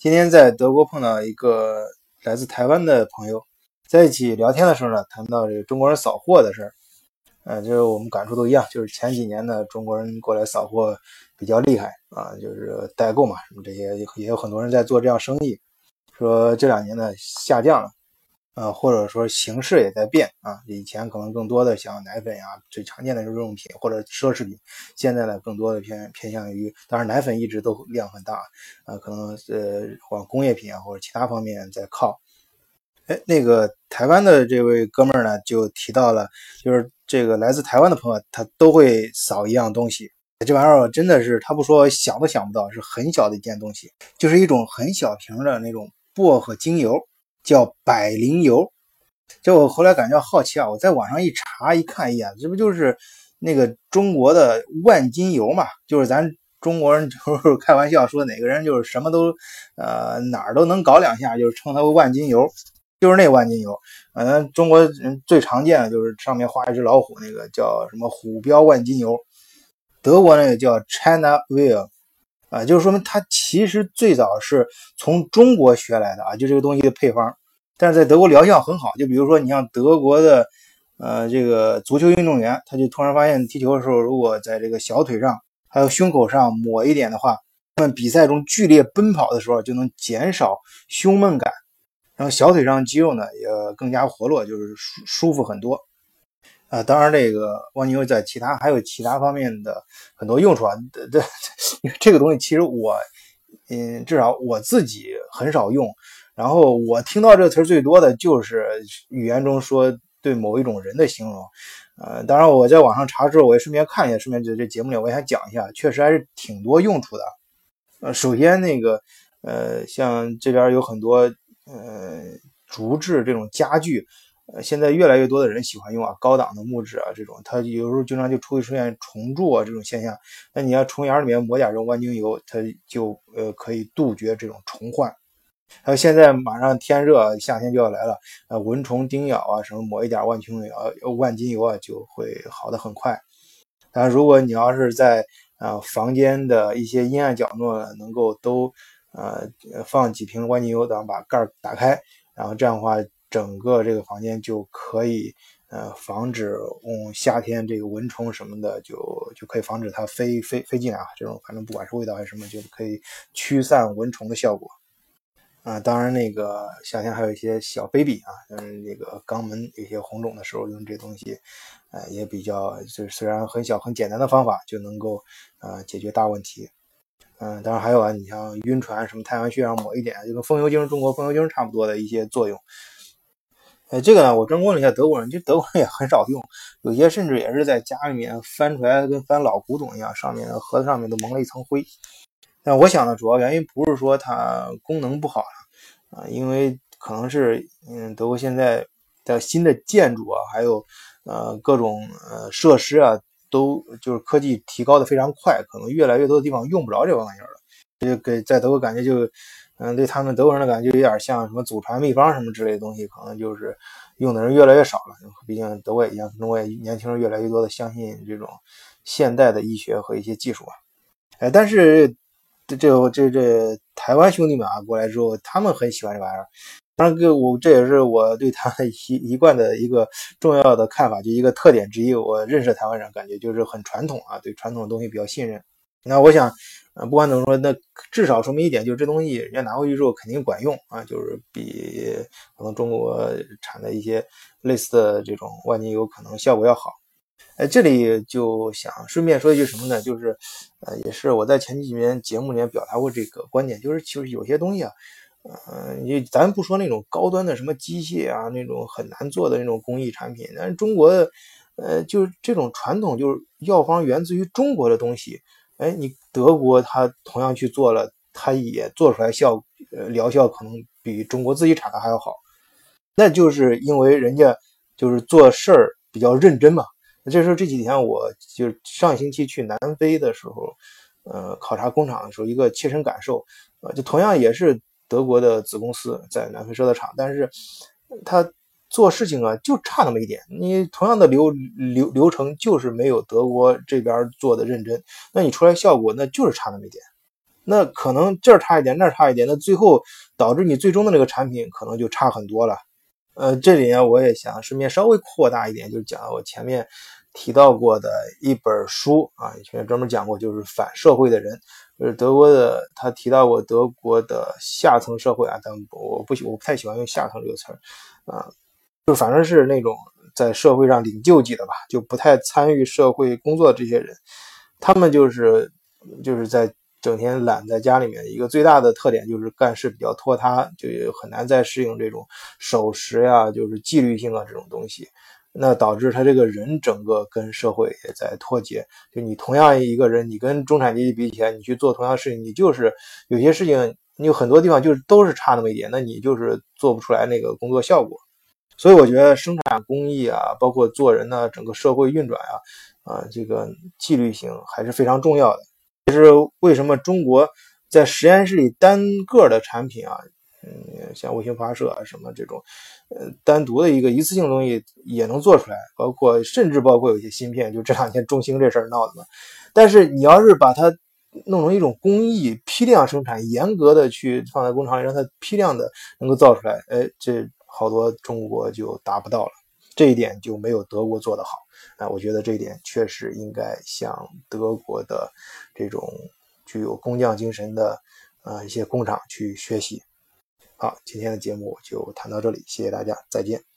今天在德国碰到一个来自台湾的朋友，在一起聊天的时候呢，谈到这个中国人扫货的事儿，呃，就是我们感触都一样，就是前几年呢，中国人过来扫货比较厉害啊，就是代购嘛，什么这些也有很多人在做这样生意，说这两年呢下降了。呃，或者说形式也在变啊，以前可能更多的像奶粉呀，最常见的日用品或者奢侈品，现在呢更多的偏偏向于，当然奶粉一直都量很大，呃，可能呃往工业品啊或者其他方面在靠。哎，那个台湾的这位哥们儿呢就提到了，就是这个来自台湾的朋友，他都会扫一样东西，这玩意儿真的是他不说想都想不到，是很小的一件东西，就是一种很小瓶的那种薄荷精油。叫百灵油，就我后来感觉好奇啊，我在网上一查一看一眼，这不就是那个中国的万金油嘛？就是咱中国人 就是开玩笑说哪个人就是什么都呃哪儿都能搞两下，就是称它为万金油，就是那万金油。反正，中国人最常见的就是上面画一只老虎，那个叫什么虎标万金油。德国那个叫 China Will。啊，就是说明它其实最早是从中国学来的啊，就这个东西的配方，但是在德国疗效很好。就比如说，你像德国的呃这个足球运动员，他就突然发现踢球的时候，如果在这个小腿上还有胸口上抹一点的话，他们比赛中剧烈奔跑的时候就能减少胸闷感，然后小腿上肌肉呢也更加活络，就是舒舒服很多。啊，当然，这个蜗牛在其他还有其他方面的很多用处啊。这这这个东西其实我，嗯，至少我自己很少用。然后我听到这个词最多的就是语言中说对某一种人的形容。呃，当然我在网上查之后，我也顺便看一下，顺便在这节目里我也想讲一下，确实还是挺多用处的。呃，首先那个，呃，像这边有很多呃竹制这种家具。现在越来越多的人喜欢用啊，高档的木质啊，这种它有时候经常就出会出现虫蛀啊这种现象。那你要虫眼里面抹点这种万金油，它就呃可以杜绝这种虫患。还有现在马上天热，夏天就要来了，呃，蚊虫叮咬啊什么，抹一点万金油、万金油啊就会好的很快。但如果你要是在啊房间的一些阴暗角落能够都呃放几瓶万金油，然后把盖儿打开，然后这样的话。整个这个房间就可以，呃，防止嗯夏天这个蚊虫什么的，就就可以防止它飞飞飞进来啊。这种反正不管是味道还是什么，就可以驱散蚊虫的效果。啊，当然那个夏天还有一些小 baby 啊，嗯，那个肛门有些红肿的时候用这东西，呃，也比较就是虽然很小很简单的方法就能够呃解决大问题。嗯，当然还有啊，你像晕船什么太阳穴上抹一点，就跟风油精中国风油精差不多的一些作用。哎，这个呢，我真问了一下德国人，就德国人也很少用，有些甚至也是在家里面翻出来跟翻老古董一样，上面盒子上面都蒙了一层灰。但我想呢，主要原因不是说它功能不好了啊，因为可能是嗯，德国现在的新的建筑啊，还有呃各种呃设施啊，都就是科技提高的非常快，可能越来越多的地方用不着这玩意儿了，就给在德国感觉就。嗯，对他们德国人的感觉有点像什么祖传秘方什么之类的东西，可能就是用的人越来越少了。毕竟德国也一样，中国也年轻人越来越多的相信这种现代的医学和一些技术啊。哎，但是这这这这台湾兄弟们啊过来之后，他们很喜欢这玩意儿。当然，个我这也是我对他一一贯的一个重要的看法，就一个特点之一。我认识台湾人，感觉就是很传统啊，对传统的东西比较信任。那我想。啊，不管怎么说，那至少说明一点，就是这东西人家拿回去之后肯定管用啊，就是比可能中国产的一些类似的这种万金油可能效果要好。哎，这里就想顺便说一句什么呢？就是呃，也是我在前几年节目里面表达过这个观点，就是其实有些东西啊，嗯，你咱不说那种高端的什么机械啊，那种很难做的那种工艺产品，但是中国的呃，就是这种传统，就是药方源自于中国的东西。哎，你德国他同样去做了，他也做出来效，呃，疗效可能比中国自己产的还要好，那就是因为人家就是做事儿比较认真嘛。那这时候这几天我就上星期去南非的时候，呃，考察工厂的时候，一个切身感受，呃，就同样也是德国的子公司在南非设的厂，但是他。做事情啊，就差那么一点。你同样的流流流程，就是没有德国这边做的认真。那你出来效果，那就是差那么一点。那可能这儿差一点，那儿差一点，那最后导致你最终的那个产品可能就差很多了。呃，这里呢，我也想顺便稍微扩大一点，就讲我前面提到过的一本书啊，以前专门讲过，就是反社会的人，就是德国的，他提到过德国的下层社会啊，但我不喜，我不太喜欢用下层这个词儿啊，就反正是那种在社会上领救济的吧，就不太参与社会工作这些人，他们就是就是在。整天懒在家里面，一个最大的特点就是干事比较拖沓，就很难再适应这种守时呀，就是纪律性啊这种东西。那导致他这个人整个跟社会也在脱节。就你同样一个人，你跟中产阶级比起来，你去做同样事情，你就是有些事情，你有很多地方就是都是差那么一点，那你就是做不出来那个工作效果。所以我觉得生产工艺啊，包括做人呢，整个社会运转啊，啊，这个纪律性还是非常重要的。其实为什么中国在实验室里单个的产品啊，嗯，像卫星发射啊什么这种，呃，单独的一个一次性东西也能做出来，包括甚至包括有些芯片，就这两天中兴这事儿闹的嘛。但是你要是把它弄成一种工艺，批量生产，严格的去放在工厂里，让它批量的能够造出来，哎，这好多中国就达不到了，这一点就没有德国做得好。啊，我觉得这一点确实应该向德国的这种具有工匠精神的啊一些工厂去学习。好，今天的节目就谈到这里，谢谢大家，再见。